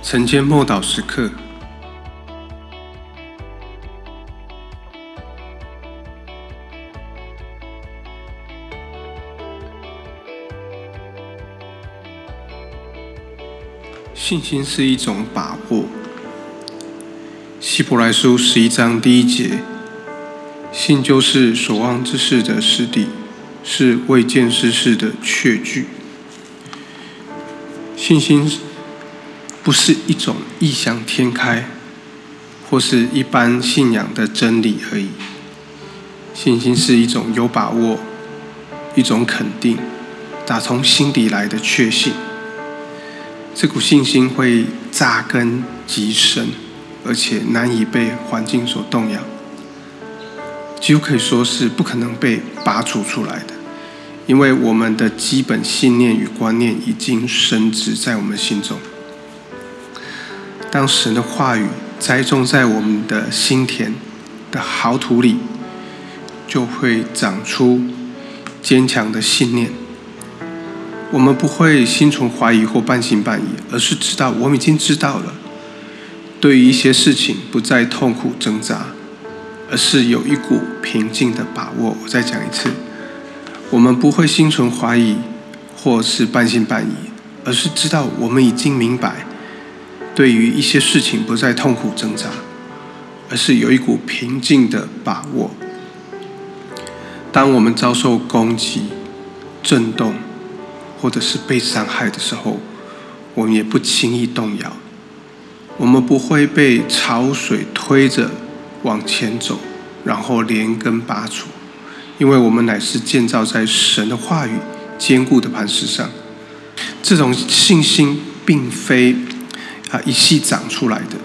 晨间默祷时刻，信心是一种把握。希伯来书十一章第一节，信就是所望之事的实底，是未见之事的确据。信心不是一种异想天开，或是一般信仰的真理而已。信心是一种有把握、一种肯定、打从心底来的确信。这股信心会扎根极深，而且难以被环境所动摇，几乎可以说是不可能被拔除出来的。因为我们的基本信念与观念已经深植在我们心中。当神的话语栽种在我们的心田的好土里，就会长出坚强的信念。我们不会心存怀疑或半信半疑，而是知道我们已经知道了。对于一些事情，不再痛苦挣扎，而是有一股平静的把握。我再讲一次。我们不会心存怀疑，或是半信半疑，而是知道我们已经明白，对于一些事情不再痛苦挣扎，而是有一股平静的把握。当我们遭受攻击、震动，或者是被伤害的时候，我们也不轻易动摇。我们不会被潮水推着往前走，然后连根拔除。因为我们乃是建造在神的话语坚固的磐石上，这种信心并非啊一夕长出来的，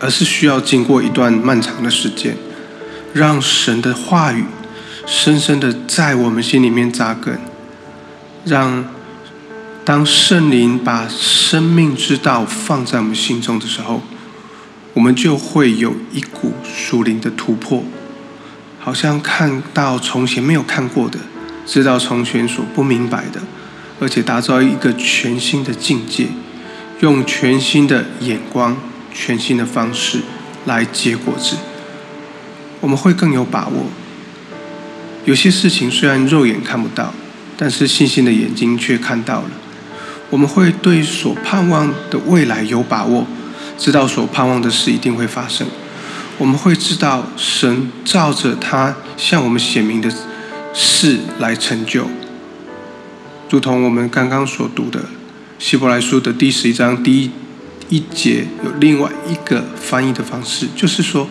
而是需要经过一段漫长的时间，让神的话语深深的在我们心里面扎根，让当圣灵把生命之道放在我们心中的时候，我们就会有一股属灵的突破。好像看到从前没有看过的，知道从前所不明白的，而且打造一个全新的境界，用全新的眼光、全新的方式来结果子，我们会更有把握。有些事情虽然肉眼看不到，但是信心的眼睛却看到了。我们会对所盼望的未来有把握，知道所盼望的事一定会发生。我们会知道神照着他向我们显明的事来成就，如同我们刚刚所读的希伯来书的第十一章第一一节有另外一个翻译的方式，就是说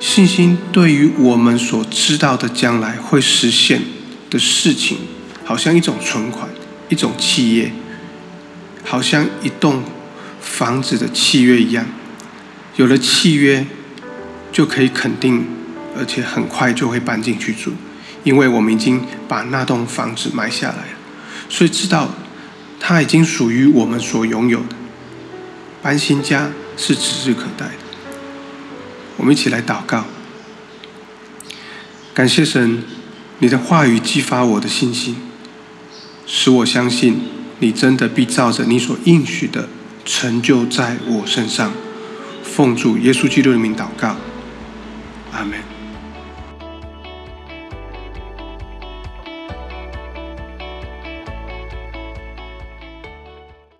信心对于我们所知道的将来会实现的事情，好像一种存款，一种契约，好像一栋房子的契约一样，有了契约。就可以肯定，而且很快就会搬进去住，因为我们已经把那栋房子买下来了，所以知道它已经属于我们所拥有的。搬新家是指日可待的。我们一起来祷告，感谢神，你的话语激发我的信心，使我相信你真的必照着你所应许的成就在我身上。奉主耶稣基督的名祷告。阿门